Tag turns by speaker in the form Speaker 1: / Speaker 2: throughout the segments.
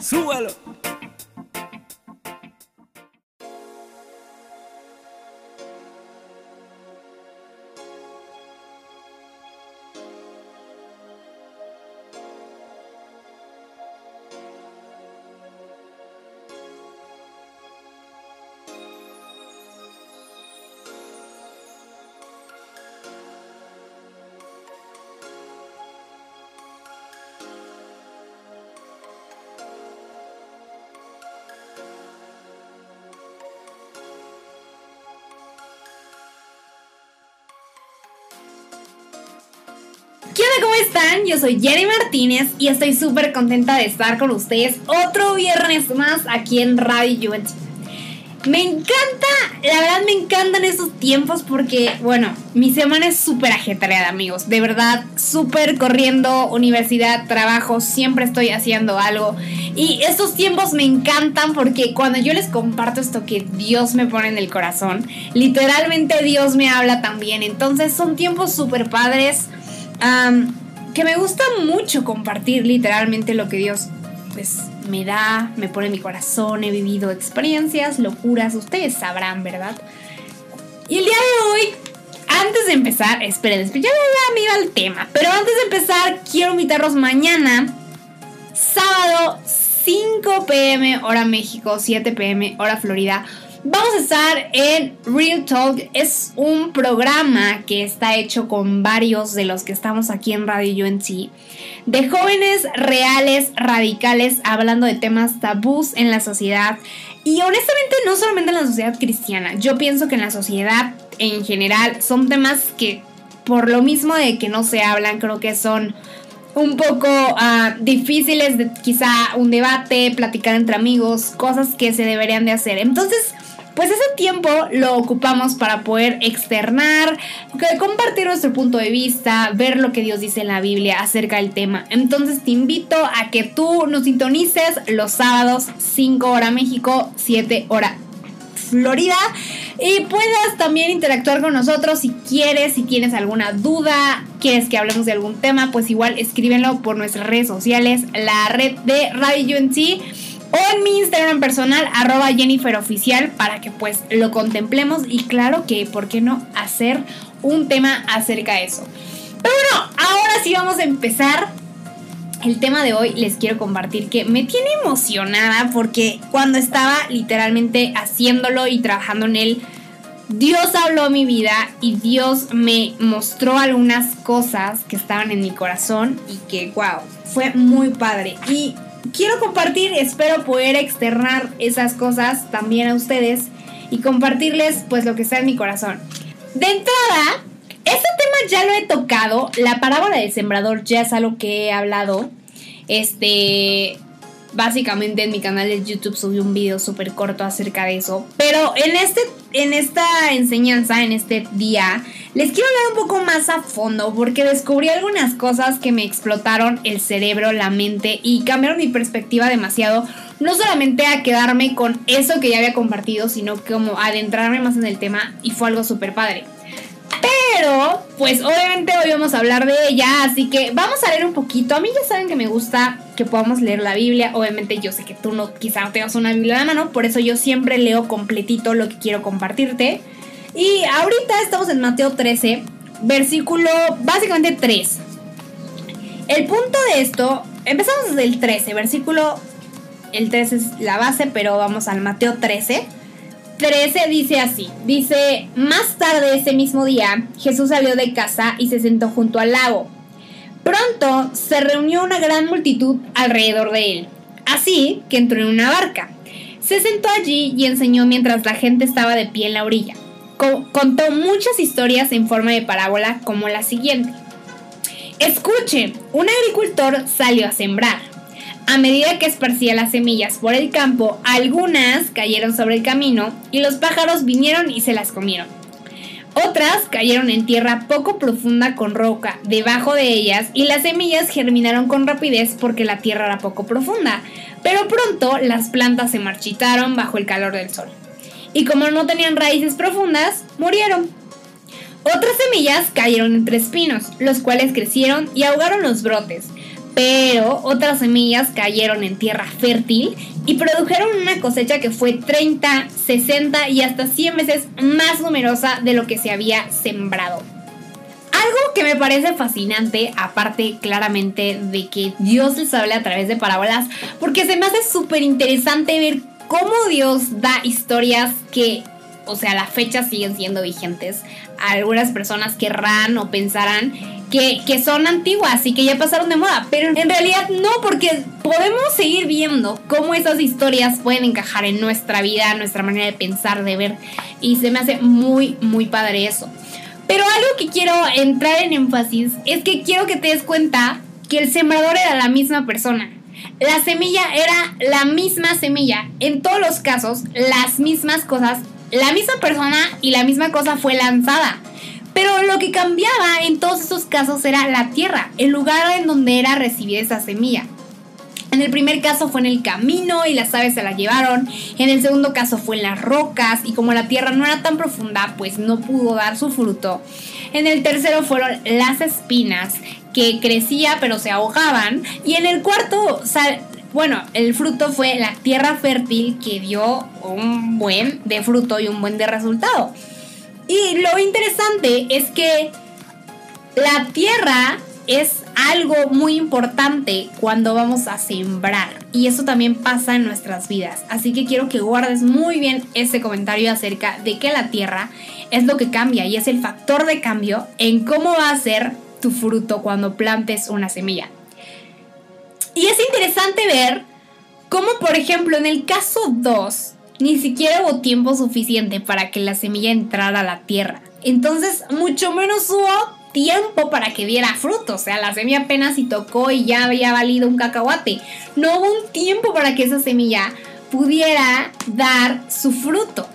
Speaker 1: ¡Súbalo!
Speaker 2: ¿Qué onda? ¿Cómo están? Yo soy Jenny Martínez y estoy súper contenta de estar con ustedes otro viernes más aquí en Radio UNT. Me encanta, la verdad me encantan estos tiempos porque, bueno, mi semana es súper ajetreada, amigos. De verdad, súper corriendo, universidad, trabajo, siempre estoy haciendo algo. Y estos tiempos me encantan porque cuando yo les comparto esto que Dios me pone en el corazón, literalmente Dios me habla también. Entonces son tiempos súper padres Que me gusta mucho compartir literalmente lo que Dios pues me da, me pone en mi corazón, he vivido experiencias, locuras, ustedes sabrán, ¿verdad? Y el día de hoy, antes de empezar, esperen, ya, ya me iba al tema, pero antes de empezar quiero invitarlos mañana, sábado 5 pm hora México, 7 pm hora Florida, Vamos a estar en Real Talk. Es un programa que está hecho con varios de los que estamos aquí en Radio UNC. De jóvenes reales, radicales, hablando de temas tabús en la sociedad. Y honestamente no solamente en la sociedad cristiana. Yo pienso que en la sociedad en general son temas que por lo mismo de que no se hablan, creo que son un poco uh, difíciles de quizá un debate, platicar entre amigos, cosas que se deberían de hacer. Entonces, pues ese tiempo lo ocupamos para poder externar, compartir nuestro punto de vista, ver lo que Dios dice en la Biblia acerca del tema. Entonces te invito a que tú nos sintonices los sábados 5 hora México, 7 hora Florida y puedas también interactuar con nosotros si quieres, si tienes alguna duda, quieres que hablemos de algún tema, pues igual escríbenlo por nuestras redes sociales, la red de Radio UNC o en mi Instagram personal, arroba Jennifer Oficial, para que pues lo contemplemos y claro que, ¿por qué no hacer un tema acerca de eso? Pero bueno, ahora sí vamos a empezar. El tema de hoy les quiero compartir que me tiene emocionada porque cuando estaba literalmente haciéndolo y trabajando en él, Dios habló mi vida y Dios me mostró algunas cosas que estaban en mi corazón y que, wow, fue muy padre. Y quiero compartir, espero poder externar esas cosas también a ustedes y compartirles pues lo que está en mi corazón. De entrada, este tema ya lo he tocado, la parábola del sembrador ya es algo que he hablado. Este, básicamente en mi canal de YouTube subí un video súper corto acerca de eso. Pero en, este, en esta enseñanza, en este día, les quiero hablar un poco más a fondo porque descubrí algunas cosas que me explotaron el cerebro, la mente y cambiaron mi perspectiva demasiado. No solamente a quedarme con eso que ya había compartido, sino como adentrarme más en el tema y fue algo súper padre. Pero, pues obviamente hoy vamos a hablar de ella, así que vamos a leer un poquito. A mí ya saben que me gusta que podamos leer la Biblia. Obviamente yo sé que tú no, quizá no tengas una Biblia de mano, por eso yo siempre leo completito lo que quiero compartirte. Y ahorita estamos en Mateo 13, versículo básicamente 3. El punto de esto, empezamos desde el 13, versículo, el 13 es la base, pero vamos al Mateo 13. 13 dice así, dice, más tarde ese mismo día, Jesús salió de casa y se sentó junto al lago. Pronto se reunió una gran multitud alrededor de él, así que entró en una barca. Se sentó allí y enseñó mientras la gente estaba de pie en la orilla. contó muchas historias en forma de parábola como la siguiente. Escuche, un agricultor salió a sembrar. A medida que esparcía las semillas por el campo, algunas cayeron sobre el camino y los pájaros vinieron y se las comieron. Otras cayeron en tierra poco profunda con roca debajo de ellas y las semillas germinaron con rapidez porque la tierra era poco profunda, pero pronto las plantas se marchitaron bajo el calor del sol. Y como no tenían raíces profundas, murieron. Otras semillas cayeron entre espinos, los cuales crecieron y ahogaron los brotes. Pero otras semillas cayeron en tierra fértil y produjeron una cosecha que fue 30, 60 y hasta 100 veces más numerosa de lo que se había sembrado. Algo que me parece fascinante, aparte claramente de que Dios les habla a través de parábolas, porque se me hace súper interesante ver cómo Dios da historias que o sea, la fecha siguen siendo vigentes. Algunas personas querrán o pensarán que, que, son antiguas y que ya pasaron de moda, pero en realidad no, porque podemos seguir viendo cómo esas historias pueden encajar en nuestra vida, nuestra manera de pensar, de ver, y se me hace muy, muy padre eso. Pero algo que quiero entrar en énfasis es que quiero que te des cuenta que el sembrador era la misma persona. La semilla era la misma semilla. En todos los casos, las mismas cosas la misma persona y la misma cosa fue lanzada. Pero lo que cambiaba en todos estos casos era la tierra, el lugar en donde era recibida esa semilla. En el primer caso fue en el camino y las aves se la llevaron. En el segundo caso fue en las rocas y como la tierra no era tan profunda, pues no pudo dar su fruto. En el tercero fueron las espinas que crecía pero se ahogaban. Y en el cuarto bueno, el fruto fue la tierra fértil que dio un buen de fruto y un buen de resultado. Y lo interesante es que la tierra es algo muy importante cuando vamos a sembrar. Y eso también pasa en nuestras vidas. Así que quiero que guardes muy bien ese comentario acerca de que la tierra es lo que cambia y es el factor de cambio en cómo va a ser tu fruto cuando plantes una semilla. Y es interesante ver cómo, por ejemplo, en el caso 2, ni siquiera hubo tiempo suficiente para que la semilla entrara a la tierra. Entonces, mucho menos hubo tiempo para que diera fruto. O sea, la semilla apenas si tocó y ya había valido un cacahuate. No hubo un tiempo para que esa semilla pudiera dar su fruto.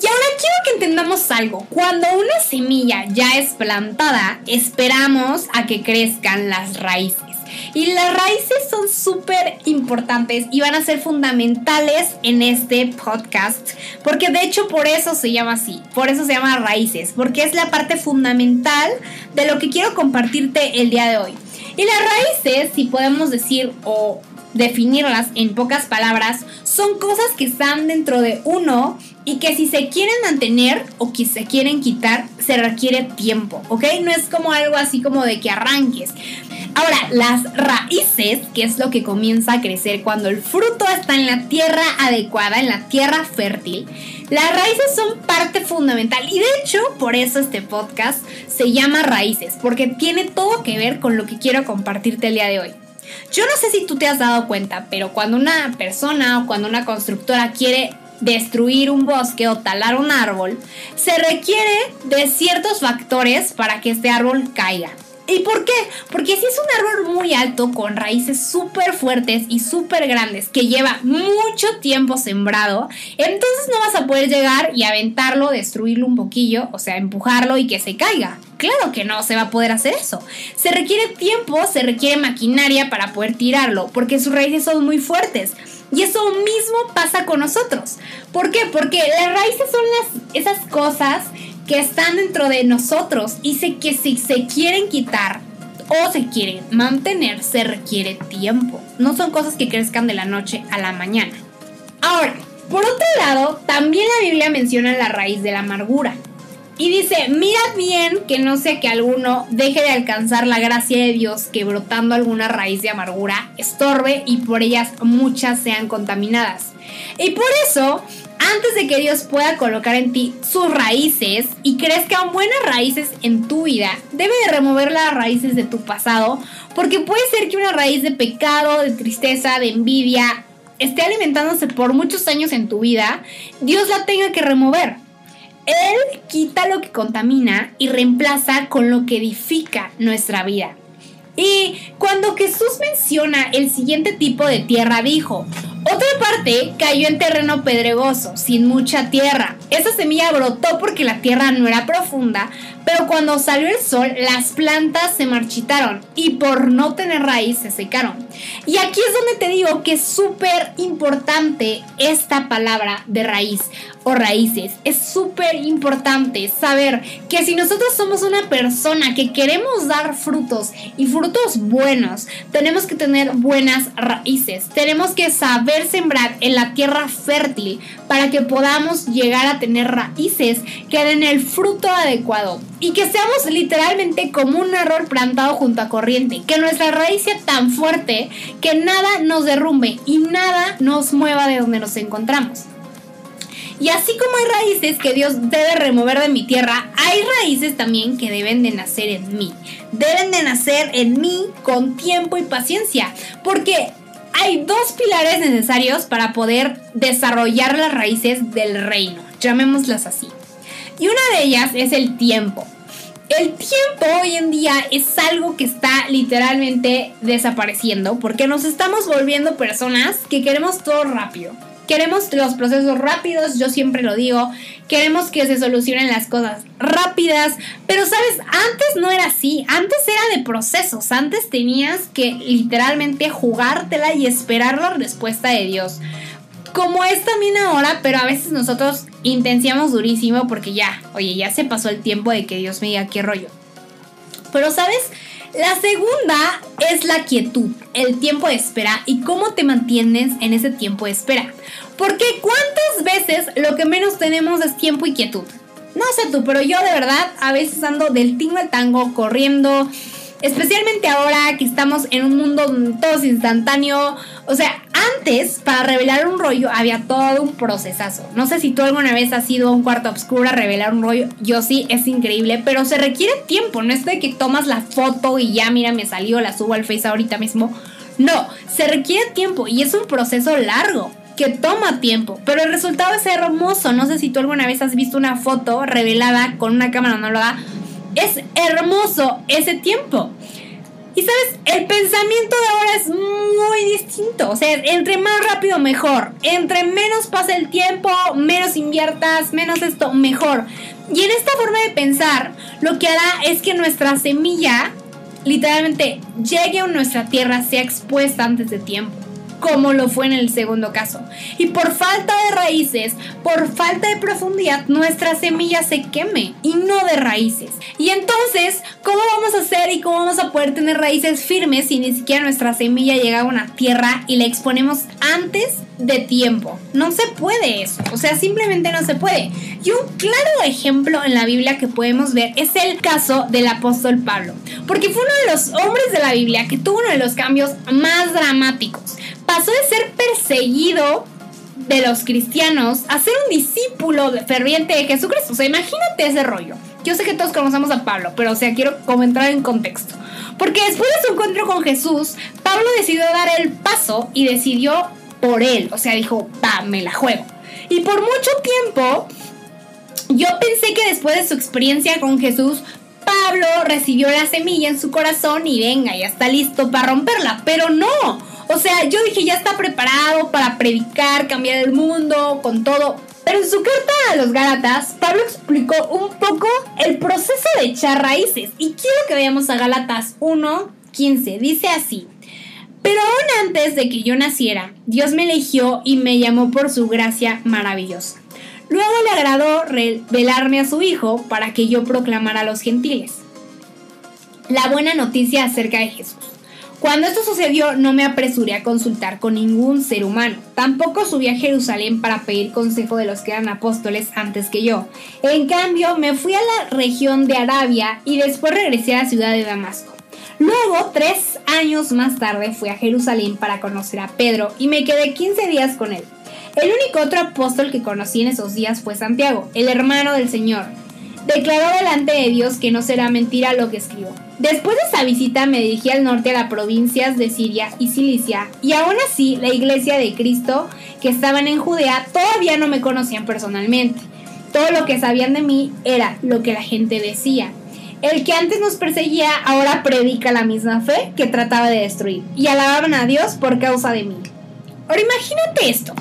Speaker 2: Y ahora quiero que entendamos algo. Cuando una semilla ya es plantada, esperamos a que crezcan las raíces. Y las raíces son súper importantes y van a ser fundamentales en este podcast. Porque de hecho por eso se llama así. Por eso se llama raíces. Porque es la parte fundamental de lo que quiero compartirte el día de hoy. Y las raíces, si podemos decir o definirlas en pocas palabras, son cosas que están dentro de uno y que si se quieren mantener o que se quieren quitar, se requiere tiempo, ¿ok? No es como algo así como de que arranques. Ahora, las raíces, que es lo que comienza a crecer cuando el fruto está en la tierra adecuada, en la tierra fértil, las raíces son parte fundamental y de hecho por eso este podcast se llama Raíces, porque tiene todo que ver con lo que quiero compartirte el día de hoy. Yo no sé si tú te has dado cuenta, pero cuando una persona o cuando una constructora quiere destruir un bosque o talar un árbol, se requiere de ciertos factores para que este árbol caiga. ¿Y por qué? Porque si es un árbol muy alto, con raíces súper fuertes y súper grandes, que lleva mucho tiempo sembrado, entonces no vas a poder llegar y aventarlo, destruirlo un poquillo, o sea, empujarlo y que se caiga. Claro que no se va a poder hacer eso. Se requiere tiempo, se requiere maquinaria para poder tirarlo, porque sus raíces son muy fuertes. Y eso mismo pasa con nosotros. ¿Por qué? Porque las raíces son las, esas cosas que están dentro de nosotros y sé que si se quieren quitar o se quieren mantener, se requiere tiempo. No son cosas que crezcan de la noche a la mañana. Ahora, por otro lado, también la Biblia menciona la raíz de la amargura. Y dice, mirad bien que no sea que alguno deje de alcanzar la gracia de Dios que brotando alguna raíz de amargura estorbe y por ellas muchas sean contaminadas. Y por eso antes de que Dios pueda colocar en ti sus raíces y crezcan buenas raíces en tu vida, debe de remover las raíces de tu pasado, porque puede ser que una raíz de pecado, de tristeza, de envidia, esté alimentándose por muchos años en tu vida, Dios la tenga que remover. Él quita lo que contamina y reemplaza con lo que edifica nuestra vida. Y cuando Jesús menciona el siguiente tipo de tierra, dijo, otra parte cayó en terreno pedregoso, sin mucha tierra. Esa semilla brotó porque la tierra no era profunda, pero cuando salió el sol las plantas se marchitaron y por no tener raíz se secaron. Y aquí es donde te digo que es súper importante esta palabra de raíz o raíces. Es súper importante saber que si nosotros somos una persona que queremos dar frutos y frutos buenos, tenemos que tener buenas raíces. Tenemos que saber sembrar en la tierra fértil para que podamos llegar a tener raíces que den el fruto adecuado y que seamos literalmente como un árbol plantado junto a corriente, que nuestra raíz sea tan fuerte que nada nos derrumbe y nada nos mueva de donde nos encontramos. Y así como hay raíces que Dios debe remover de mi tierra, hay raíces también que deben de nacer en mí. Deben de nacer en mí con tiempo y paciencia, porque hay dos pilares necesarios para poder desarrollar las raíces del reino, llamémoslas así. Y una de ellas es el tiempo. El tiempo hoy en día es algo que está literalmente desapareciendo porque nos estamos volviendo personas que queremos todo rápido. Queremos los procesos rápidos, yo siempre lo digo. Queremos que se solucionen las cosas rápidas. Pero sabes, antes no era así. Antes era de procesos. Antes tenías que literalmente jugártela y esperar la respuesta de Dios. Como es también ahora, pero a veces nosotros intenciamos durísimo porque ya, oye, ya se pasó el tiempo de que Dios me diga qué rollo. Pero sabes, la segunda es la quietud, el tiempo de espera y cómo te mantienes en ese tiempo de espera. Porque cuántas veces lo que menos tenemos es tiempo y quietud. No sé tú, pero yo de verdad a veces ando del tingo al tango corriendo, Especialmente ahora que estamos en un mundo todo instantáneo. O sea, antes para revelar un rollo había todo un procesazo. No sé si tú alguna vez has ido a un cuarto oscuro a revelar un rollo. Yo sí, es increíble, pero se requiere tiempo. No es de que tomas la foto y ya, mira, me salió, la subo al Face ahorita mismo. No, se requiere tiempo y es un proceso largo que toma tiempo, pero el resultado es hermoso. No sé si tú alguna vez has visto una foto revelada con una cámara no lo da es hermoso ese tiempo. Y sabes, el pensamiento de ahora es muy distinto. O sea, entre más rápido, mejor. Entre menos pase el tiempo, menos inviertas, menos esto, mejor. Y en esta forma de pensar, lo que hará es que nuestra semilla, literalmente, llegue a nuestra tierra, sea expuesta antes de tiempo como lo fue en el segundo caso. Y por falta de raíces, por falta de profundidad, nuestra semilla se queme y no de raíces. Y entonces, ¿cómo vamos a hacer y cómo vamos a poder tener raíces firmes si ni siquiera nuestra semilla llega a una tierra y la exponemos antes de tiempo? No se puede eso, o sea, simplemente no se puede. Y un claro ejemplo en la Biblia que podemos ver es el caso del apóstol Pablo, porque fue uno de los hombres de la Biblia que tuvo uno de los cambios más dramáticos pasó de ser perseguido de los cristianos a ser un discípulo ferviente de Jesucristo. O sea, imagínate ese rollo. Yo sé que todos conocemos a Pablo, pero o sea, quiero como entrar en contexto. Porque después de su encuentro con Jesús, Pablo decidió dar el paso y decidió por él. O sea, dijo, va, me la juego. Y por mucho tiempo, yo pensé que después de su experiencia con Jesús, Pablo recibió la semilla en su corazón y venga, ya está listo para romperla. Pero no, o sea, yo dije, ya está preparado para predicar, cambiar el mundo, con todo. Pero en su carta a los Gálatas, Pablo explicó un poco el proceso de echar raíces. Y quiero que veamos a Gálatas 1.15. Dice así. Pero aún antes de que yo naciera, Dios me eligió y me llamó por su gracia maravillosa. Luego le agradó revelarme a su Hijo para que yo proclamara a los gentiles la buena noticia acerca de Jesús. Cuando esto sucedió no me apresuré a consultar con ningún ser humano. Tampoco subí a Jerusalén para pedir consejo de los que eran apóstoles antes que yo. En cambio me fui a la región de Arabia y después regresé a la ciudad de Damasco. Luego, tres años más tarde, fui a Jerusalén para conocer a Pedro y me quedé 15 días con él. El único otro apóstol que conocí en esos días fue Santiago, el hermano del Señor. Declaró delante de Dios que no será mentira lo que escribo. Después de esa visita me dirigí al norte a las provincias de Siria y Cilicia, y aún así la iglesia de Cristo que estaban en Judea todavía no me conocían personalmente. Todo lo que sabían de mí era lo que la gente decía. El que antes nos perseguía ahora predica la misma fe que trataba de destruir y alababan a Dios por causa de mí. Ahora imagínate esto.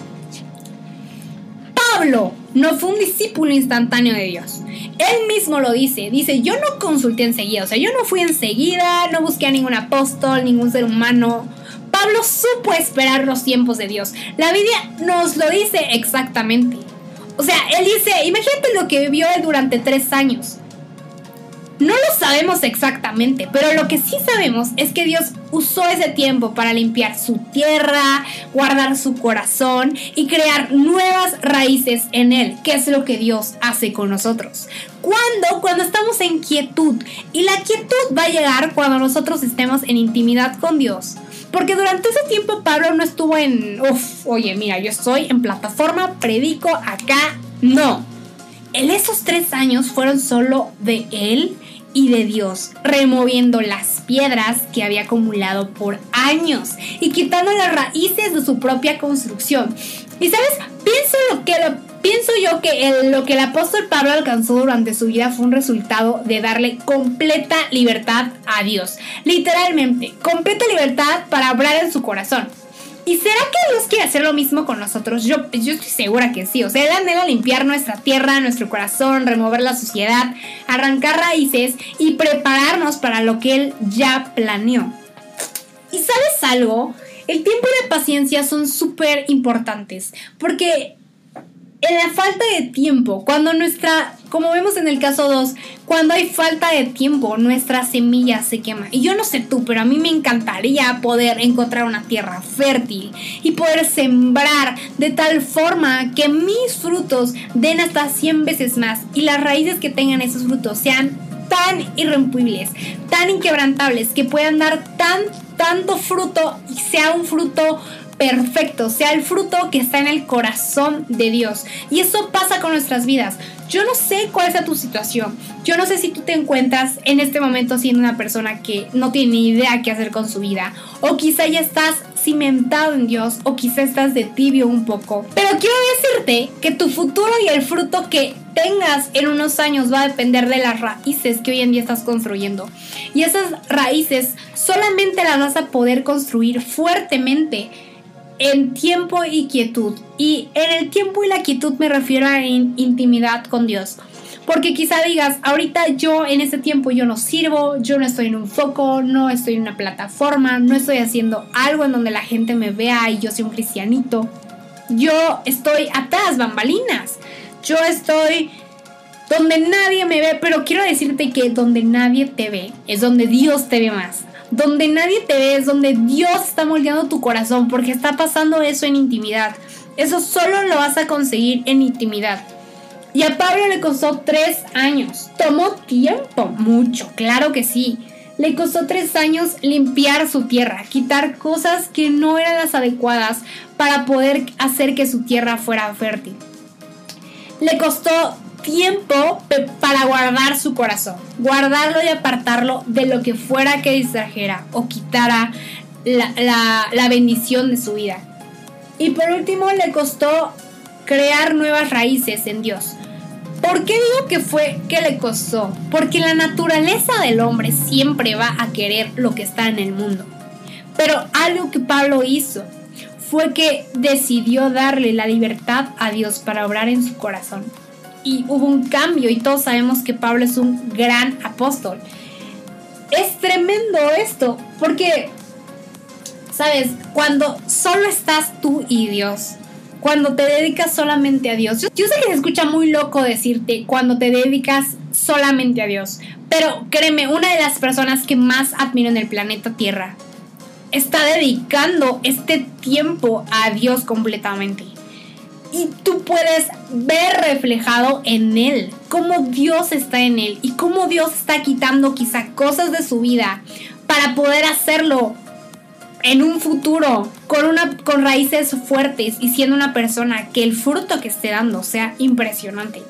Speaker 2: Pablo no fue un discípulo instantáneo de Dios. Él mismo lo dice. Dice, yo no consulté enseguida. O sea, yo no fui enseguida, no busqué a ningún apóstol, ningún ser humano. Pablo supo esperar los tiempos de Dios. La Biblia nos lo dice exactamente. O sea, él dice, imagínate lo que vivió durante tres años. No lo sabemos exactamente, pero lo que sí sabemos es que Dios usó ese tiempo para limpiar su tierra, guardar su corazón y crear nuevas raíces en él, que es lo que Dios hace con nosotros. ¿Cuándo? Cuando estamos en quietud. Y la quietud va a llegar cuando nosotros estemos en intimidad con Dios. Porque durante ese tiempo Pablo no estuvo en, uff, oye, mira, yo estoy en plataforma, predico acá. No. En esos tres años fueron solo de él y de Dios, removiendo las piedras que había acumulado por años y quitando las raíces de su propia construcción. Y sabes, pienso lo que pienso yo que lo que el apóstol Pablo alcanzó durante su vida fue un resultado de darle completa libertad a Dios. Literalmente, completa libertad para obrar en su corazón. ¿Y será que Dios quiere hacer lo mismo con nosotros? Yo, yo estoy segura que sí. O sea, Él anhela limpiar nuestra tierra, nuestro corazón, remover la suciedad, arrancar raíces y prepararnos para lo que Él ya planeó. ¿Y sabes algo? El tiempo y la paciencia son súper importantes porque en la falta de tiempo, cuando nuestra, como vemos en el caso 2, cuando hay falta de tiempo, nuestra semilla se quema. Y yo no sé tú, pero a mí me encantaría poder encontrar una tierra fértil y poder sembrar de tal forma que mis frutos den hasta 100 veces más y las raíces que tengan esos frutos sean tan irrompibles, tan inquebrantables, que puedan dar tan, tanto fruto y sea un fruto perfecto, sea el fruto que está en el corazón de Dios. Y eso pasa con nuestras vidas. Yo no sé cuál sea tu situación. Yo no sé si tú te encuentras en este momento siendo una persona que no tiene ni idea qué hacer con su vida. O quizá ya estás cimentado en Dios o quizá estás de tibio un poco. Pero quiero decirte que tu futuro y el fruto que tengas en unos años va a depender de las raíces que hoy en día estás construyendo. Y esas raíces solamente las vas a poder construir fuertemente en tiempo y quietud. Y en el tiempo y la quietud me refiero a intimidad con Dios. Porque quizá digas, ahorita yo en este tiempo yo no sirvo, yo no estoy en un foco, no estoy en una plataforma, no estoy haciendo algo en donde la gente me vea y yo soy un cristianito. Yo estoy atrás, bambalinas. Yo estoy donde nadie me ve, pero quiero decirte que donde nadie te ve es donde Dios te ve más. Donde nadie te ve es donde Dios está moldeando tu corazón porque está pasando eso en intimidad. Eso solo lo vas a conseguir en intimidad. Y a Pablo le costó tres años. Tomó tiempo, mucho, claro que sí. Le costó tres años limpiar su tierra, quitar cosas que no eran las adecuadas para poder hacer que su tierra fuera fértil. Le costó tiempo para guardar su corazón, guardarlo y apartarlo de lo que fuera que distrajera o quitara la, bendición de su vida. Y por último le costó crear nuevas raíces en Dios. ¿Por qué digo que fue que le costó? Porque la naturaleza del hombre siempre va a querer lo que está en el mundo. Pero algo que Pablo hizo fue que decidió darle la libertad a Dios para obrar en su corazón y hubo un cambio y todos sabemos que Pablo es un gran apóstol. Es tremendo esto, porque, sabes, cuando solo estás tú y Dios, cuando te dedicas solamente a Dios, yo, sé que se escucha muy loco decirte cuando te dedicas solamente a Dios, pero créeme, una de las personas que más admiro en el planeta Tierra está dedicando este tiempo a Dios completamente y tú puedes ver reflejado en él cómo Dios está en él y cómo Dios está quitando quizá cosas de su vida para poder hacerlo en un futuro con una con raíces fuertes y siendo una persona que el fruto que esté dando sea impresionante.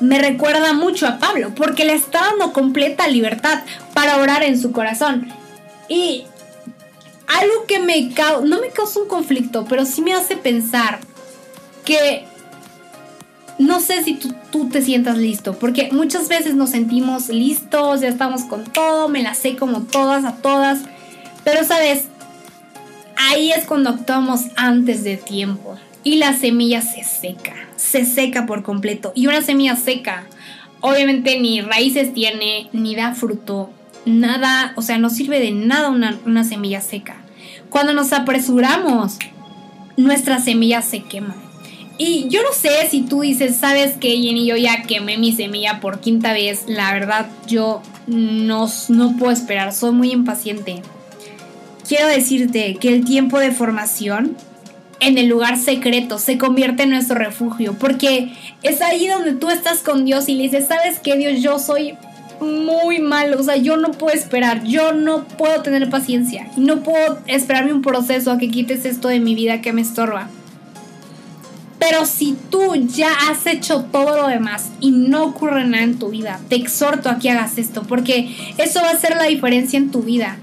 Speaker 2: Me recuerda mucho a Pablo porque le está dando completa libertad para orar en su corazón. Y algo que me no me causa un conflicto, pero sí me hace pensar que no sé si tú, tú, te sientas listo, porque muchas veces nos sentimos listos, ya estamos con todo, me la sé como todas a todas, pero sabes, ahí es cuando actuamos antes de tiempo y la semilla se seca, se seca por completo. Y una semilla seca, obviamente ni raíces tiene, ni da fruto, nada, o sea, no sirve de nada una, una semilla seca. Cuando nos apresuramos, nuestra semilla se quema. Y yo no sé si tú dices, sabes que Jenny, yo ya quemé mi semilla por quinta vez. La verdad, yo no, no puedo esperar, soy muy impaciente. Quiero decirte que el tiempo de formación en el lugar secreto se convierte en nuestro refugio, porque es ahí donde tú estás con Dios y le dices, sabes que Dios, yo soy muy malo, o sea, yo no puedo esperar, yo no puedo tener paciencia no puedo esperarme un proceso a que quites esto de mi vida que me estorba. Pero si tú ya has hecho todo lo demás y no ocurre nada en tu vida, te exhorto a que hagas esto, porque eso va a ser la diferencia en tu vida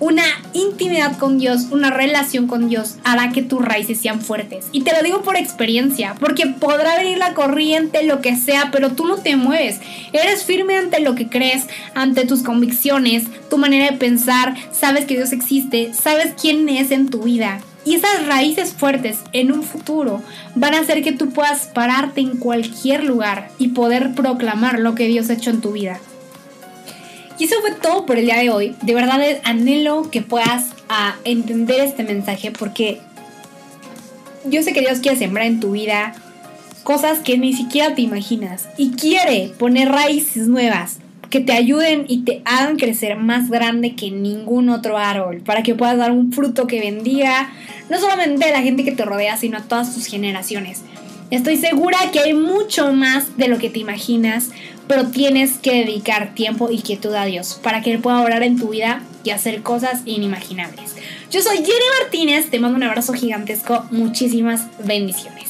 Speaker 2: una intimidad con Dios, una relación con Dios hará que tus raíces sean fuertes. Y te lo digo por experiencia, porque podrá venir la corriente, lo que sea, pero tú no te mueves. Eres firme ante lo que crees, ante tus convicciones, tu manera de pensar, sabes que Dios existe, sabes quién es en tu vida. Y esas raíces fuertes en un futuro van a hacer que tú puedas pararte en cualquier lugar y poder proclamar lo que Dios ha hecho en tu vida. Y eso fue todo por el día de hoy. De verdad anhelo que puedas a, entender este mensaje porque yo sé que Dios quiere sembrar en tu vida cosas que ni siquiera te imaginas y quiere poner raíces nuevas que te ayuden y te hagan crecer más grande que ningún otro árbol, para que puedas dar un fruto que bendiga no solamente a la gente que te rodea, sino a todas tus generaciones. Estoy segura que hay mucho más de lo que te imaginas, pero tienes que dedicar tiempo y quietud a Dios para que Él pueda orar en tu vida y hacer cosas inimaginables. Yo soy Jenny Martínez, te mando un abrazo gigantesco, muchísimas bendiciones.